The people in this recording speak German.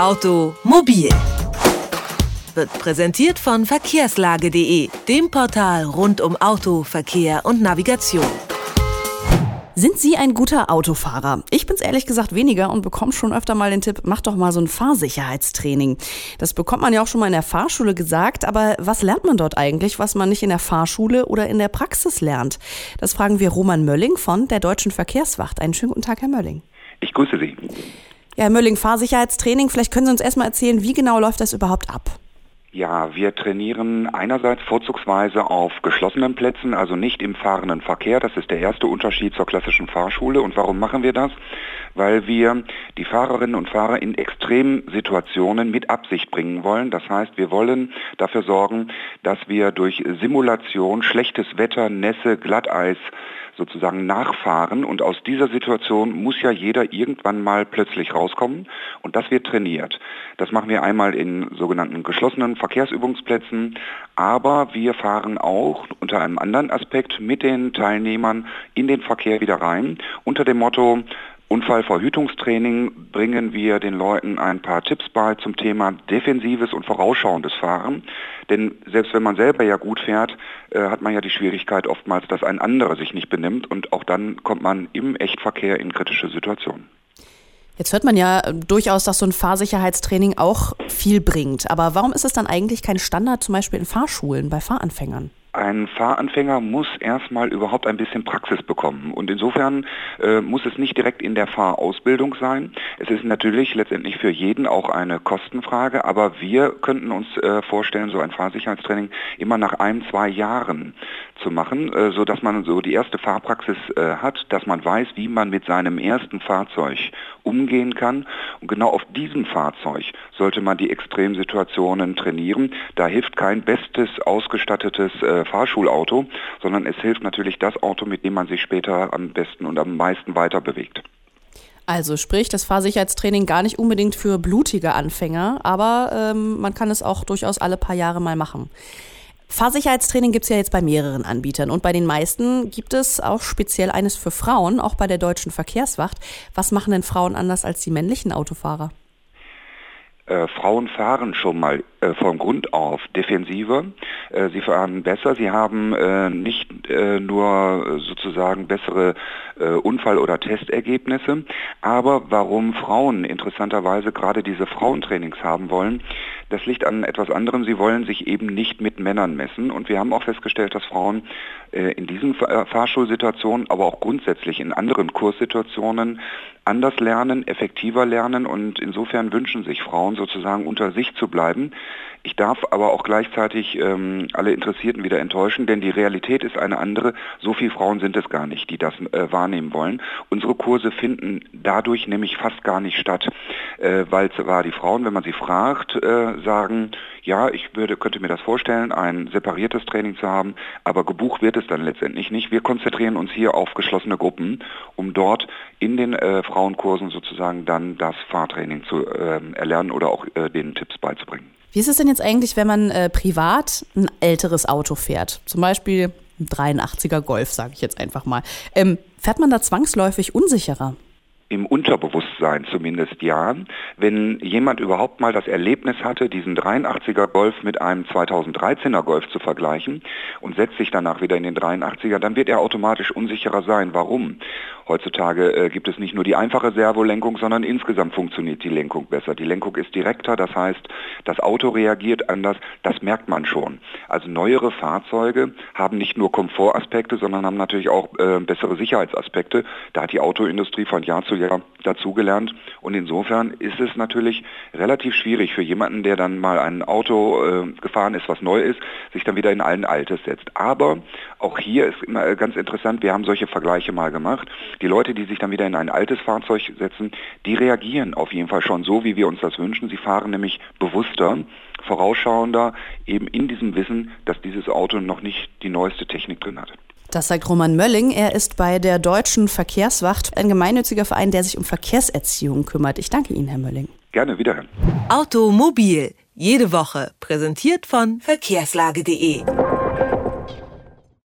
Automobil wird präsentiert von verkehrslage.de, dem Portal rund um Auto, Verkehr und Navigation. Sind Sie ein guter Autofahrer? Ich bin's ehrlich gesagt weniger und bekomme schon öfter mal den Tipp, mach doch mal so ein Fahrsicherheitstraining. Das bekommt man ja auch schon mal in der Fahrschule gesagt, aber was lernt man dort eigentlich, was man nicht in der Fahrschule oder in der Praxis lernt? Das fragen wir Roman Mölling von der Deutschen Verkehrswacht. Einen schönen guten Tag, Herr Mölling. Ich grüße Sie. Ja, Herr Mölling, Fahrsicherheitstraining, vielleicht können Sie uns erstmal erzählen, wie genau läuft das überhaupt ab? Ja, wir trainieren einerseits vorzugsweise auf geschlossenen Plätzen, also nicht im fahrenden Verkehr. Das ist der erste Unterschied zur klassischen Fahrschule. Und warum machen wir das? Weil wir die Fahrerinnen und Fahrer in Extremsituationen mit Absicht bringen wollen. Das heißt, wir wollen dafür sorgen, dass wir durch Simulation schlechtes Wetter, Nässe, Glatteis, sozusagen nachfahren. Und aus dieser Situation muss ja jeder irgendwann mal plötzlich rauskommen. Und das wird trainiert. Das machen wir einmal in sogenannten geschlossenen Verkehrsübungsplätzen, aber wir fahren auch unter einem anderen Aspekt mit den Teilnehmern in den Verkehr wieder rein. Unter dem Motto Unfallverhütungstraining bringen wir den Leuten ein paar Tipps bei zum Thema defensives und vorausschauendes Fahren. Denn selbst wenn man selber ja gut fährt, äh, hat man ja die Schwierigkeit oftmals, dass ein anderer sich nicht benimmt und auch dann kommt man im Echtverkehr in kritische Situationen. Jetzt hört man ja durchaus, dass so ein Fahrsicherheitstraining auch viel bringt. Aber warum ist es dann eigentlich kein Standard zum Beispiel in Fahrschulen bei Fahranfängern? Ein Fahranfänger muss erstmal überhaupt ein bisschen Praxis bekommen. Und insofern äh, muss es nicht direkt in der Fahrausbildung sein. Es ist natürlich letztendlich für jeden auch eine Kostenfrage, aber wir könnten uns äh, vorstellen, so ein Fahrsicherheitstraining immer nach ein, zwei Jahren zu machen, äh, so dass man so die erste Fahrpraxis äh, hat, dass man weiß, wie man mit seinem ersten Fahrzeug umgehen kann. Und genau auf diesem Fahrzeug sollte man die Extremsituationen trainieren. Da hilft kein bestes ausgestattetes äh, äh, Fahrschulauto, sondern es hilft natürlich das Auto, mit dem man sich später am besten und am meisten weiter bewegt. Also sprich, das Fahrsicherheitstraining gar nicht unbedingt für blutige Anfänger, aber ähm, man kann es auch durchaus alle paar Jahre mal machen. Fahrsicherheitstraining gibt es ja jetzt bei mehreren Anbietern und bei den meisten gibt es auch speziell eines für Frauen, auch bei der deutschen Verkehrswacht. Was machen denn Frauen anders als die männlichen Autofahrer? Äh, Frauen fahren schon mal äh, von Grund auf defensiver. Äh, sie fahren besser. Sie haben äh, nicht äh, nur sozusagen bessere Unfall- oder Testergebnisse. Aber warum Frauen interessanterweise gerade diese Frauentrainings haben wollen, das liegt an etwas anderem. Sie wollen sich eben nicht mit Männern messen. Und wir haben auch festgestellt, dass Frauen in diesen Fahrschulsituationen, aber auch grundsätzlich in anderen Kurssituationen anders lernen, effektiver lernen und insofern wünschen sich Frauen sozusagen unter sich zu bleiben. Ich darf aber auch gleichzeitig ähm, alle Interessierten wieder enttäuschen, denn die Realität ist eine andere. So viele Frauen sind es gar nicht, die das äh, wahrnehmen wollen. Unsere Kurse finden dadurch nämlich fast gar nicht statt, äh, weil zwar die Frauen, wenn man sie fragt, äh, sagen, ja, ich würde, könnte mir das vorstellen, ein separiertes Training zu haben, aber gebucht wird es dann letztendlich nicht. Wir konzentrieren uns hier auf geschlossene Gruppen, um dort in den äh, Frauenkursen sozusagen dann das Fahrtraining zu äh, erlernen oder auch äh, den Tipps beizubringen. Wie ist es denn jetzt eigentlich, wenn man äh, privat ein älteres Auto fährt? Zum Beispiel ein 83er Golf, sage ich jetzt einfach mal. Ähm, fährt man da zwangsläufig unsicherer? Im Unterbewusstsein zumindest ja. Wenn jemand überhaupt mal das Erlebnis hatte, diesen 83er Golf mit einem 2013er Golf zu vergleichen und setzt sich danach wieder in den 83er, dann wird er automatisch unsicherer sein. Warum? Heutzutage äh, gibt es nicht nur die einfache Servolenkung, sondern insgesamt funktioniert die Lenkung besser. Die Lenkung ist direkter, das heißt, das Auto reagiert anders, das merkt man schon. Also neuere Fahrzeuge haben nicht nur Komfortaspekte, sondern haben natürlich auch äh, bessere Sicherheitsaspekte. Da hat die Autoindustrie von Jahr zu ja dazugelernt. Und insofern ist es natürlich relativ schwierig für jemanden, der dann mal ein Auto äh, gefahren ist, was neu ist, sich dann wieder in allen Altes setzt. Aber auch hier ist immer ganz interessant, wir haben solche Vergleiche mal gemacht. Die Leute, die sich dann wieder in ein altes Fahrzeug setzen, die reagieren auf jeden Fall schon so, wie wir uns das wünschen. Sie fahren nämlich bewusster, vorausschauender, eben in diesem Wissen, dass dieses Auto noch nicht die neueste Technik drin hat. Das sagt Roman Mölling. Er ist bei der Deutschen Verkehrswacht, ein gemeinnütziger Verein, der sich um Verkehrserziehung kümmert. Ich danke Ihnen, Herr Mölling. Gerne wiederhören. Automobil. Jede Woche. Präsentiert von verkehrslage.de.